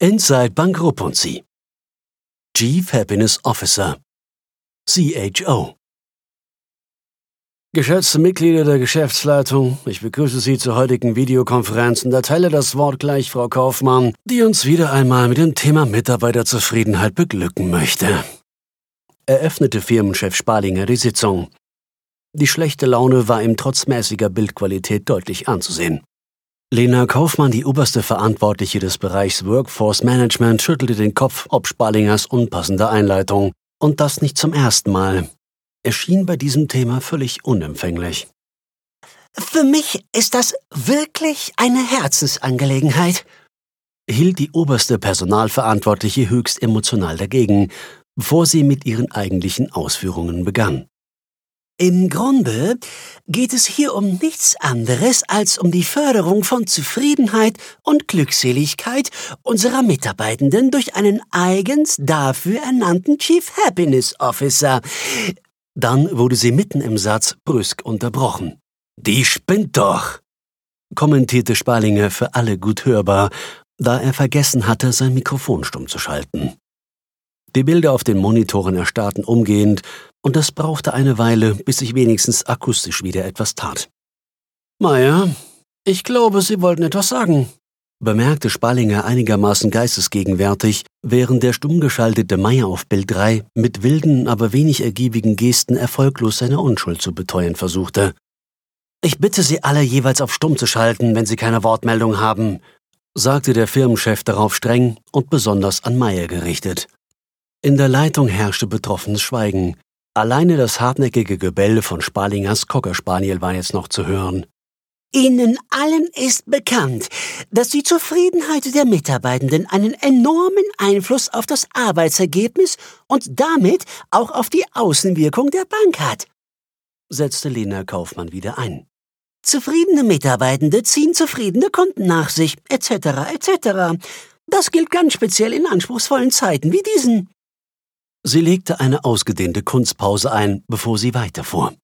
Inside Bank Rupunzi. Chief Happiness Officer. CHO. Geschätzte Mitglieder der Geschäftsleitung, ich begrüße Sie zur heutigen Videokonferenz und erteile das Wort gleich Frau Kaufmann, die uns wieder einmal mit dem Thema Mitarbeiterzufriedenheit beglücken möchte. Eröffnete Firmenchef Spalinger die Sitzung. Die schlechte Laune war ihm trotz mäßiger Bildqualität deutlich anzusehen. Lena Kaufmann, die oberste Verantwortliche des Bereichs Workforce Management, schüttelte den Kopf ob Spalingers unpassender Einleitung. Und das nicht zum ersten Mal. Er schien bei diesem Thema völlig unempfänglich. Für mich ist das wirklich eine Herzensangelegenheit, hielt die oberste Personalverantwortliche höchst emotional dagegen, bevor sie mit ihren eigentlichen Ausführungen begann. Im Grunde geht es hier um nichts anderes als um die Förderung von Zufriedenheit und Glückseligkeit unserer Mitarbeitenden durch einen eigens dafür ernannten Chief Happiness Officer. Dann wurde sie mitten im Satz brüsk unterbrochen. Die spinnt doch, kommentierte Spalinger für alle gut hörbar, da er vergessen hatte, sein Mikrofon stumm zu schalten. Die Bilder auf den Monitoren erstarrten umgehend, und es brauchte eine Weile, bis sich wenigstens akustisch wieder etwas tat. Meier, ich glaube, Sie wollten etwas sagen, bemerkte Spallinger einigermaßen geistesgegenwärtig, während der stumm geschaltete Meier auf Bild 3 mit wilden, aber wenig ergiebigen Gesten erfolglos seine Unschuld zu beteuern versuchte. Ich bitte Sie alle jeweils auf Stumm zu schalten, wenn Sie keine Wortmeldung haben, sagte der Firmenchef darauf streng und besonders an Meier gerichtet. In der Leitung herrschte betroffenes Schweigen, Alleine das hartnäckige Gebelle von Spalingers Cockerspaniel war jetzt noch zu hören. Ihnen allen ist bekannt, dass die Zufriedenheit der Mitarbeitenden einen enormen Einfluss auf das Arbeitsergebnis und damit auch auf die Außenwirkung der Bank hat, setzte Lena Kaufmann wieder ein. Zufriedene Mitarbeitende ziehen zufriedene Kunden nach sich, etc., etc. Das gilt ganz speziell in anspruchsvollen Zeiten wie diesen. Sie legte eine ausgedehnte Kunstpause ein, bevor sie weiterfuhr.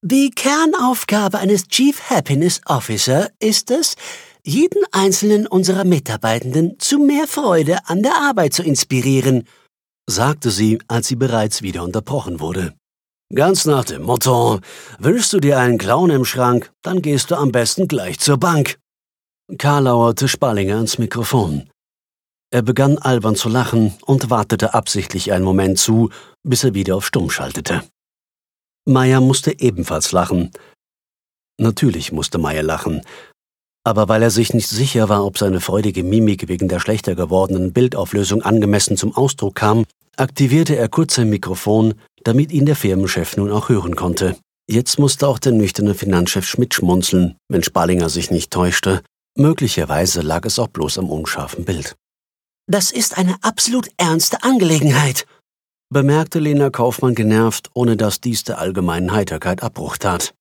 Die Kernaufgabe eines Chief Happiness Officer ist es, jeden einzelnen unserer Mitarbeitenden zu mehr Freude an der Arbeit zu inspirieren, sagte sie, als sie bereits wieder unterbrochen wurde. Ganz nach dem Motto, wünschst du dir einen Clown im Schrank, dann gehst du am besten gleich zur Bank. Karl lauerte Spallinger ins Mikrofon. Er begann albern zu lachen und wartete absichtlich einen Moment zu, bis er wieder auf Stumm schaltete. Meier musste ebenfalls lachen. Natürlich musste Meier lachen, aber weil er sich nicht sicher war, ob seine freudige Mimik wegen der schlechter gewordenen Bildauflösung angemessen zum Ausdruck kam, aktivierte er kurz sein Mikrofon, damit ihn der Firmenchef nun auch hören konnte. Jetzt musste auch der nüchterne Finanzchef Schmidt schmunzeln, wenn Spalinger sich nicht täuschte. Möglicherweise lag es auch bloß am unscharfen Bild. Das ist eine absolut ernste Angelegenheit, bemerkte Lena Kaufmann genervt, ohne dass dies der allgemeinen Heiterkeit Abbruch tat.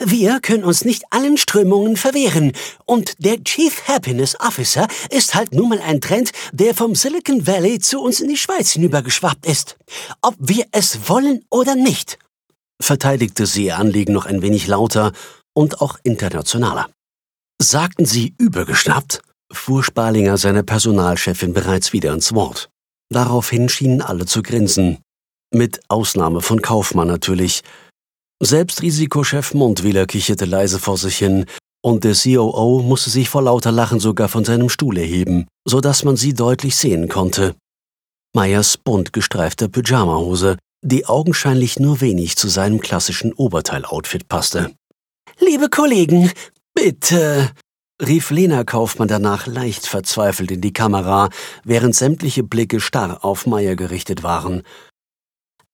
Wir können uns nicht allen Strömungen verwehren, und der Chief Happiness Officer ist halt nun mal ein Trend, der vom Silicon Valley zu uns in die Schweiz hinübergeschwappt ist. Ob wir es wollen oder nicht, verteidigte sie ihr Anliegen noch ein wenig lauter und auch internationaler. Sagten Sie übergeschnappt? Fuhr Spalinger seine Personalchefin bereits wieder ins Wort. Daraufhin schienen alle zu grinsen. Mit Ausnahme von Kaufmann natürlich. Selbst Risikochef Montwiller kicherte leise vor sich hin, und der COO musste sich vor lauter Lachen sogar von seinem Stuhl erheben, so dass man sie deutlich sehen konnte. Meyers bunt gestreifter Pyjamahose, die augenscheinlich nur wenig zu seinem klassischen Oberteiloutfit passte. Liebe Kollegen, bitte, rief Lena Kaufmann danach leicht verzweifelt in die Kamera, während sämtliche Blicke starr auf Meier gerichtet waren.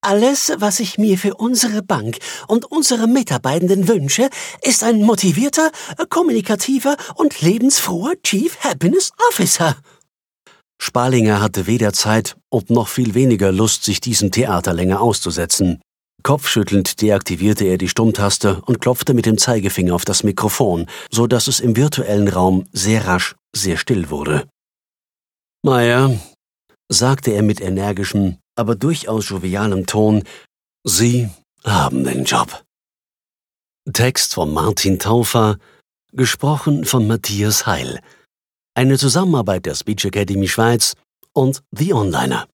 Alles, was ich mir für unsere Bank und unsere Mitarbeitenden wünsche, ist ein motivierter, kommunikativer und lebensfroher Chief Happiness Officer. Spalinger hatte weder Zeit und noch viel weniger Lust, sich diesem Theater länger auszusetzen. Kopfschüttelnd deaktivierte er die Stummtaste und klopfte mit dem Zeigefinger auf das Mikrofon, so dass es im virtuellen Raum sehr rasch sehr still wurde. Meier, sagte er mit energischem, aber durchaus jovialem Ton, Sie haben den Job. Text von Martin Taufer, gesprochen von Matthias Heil. Eine Zusammenarbeit der Speech Academy Schweiz und The Onliner.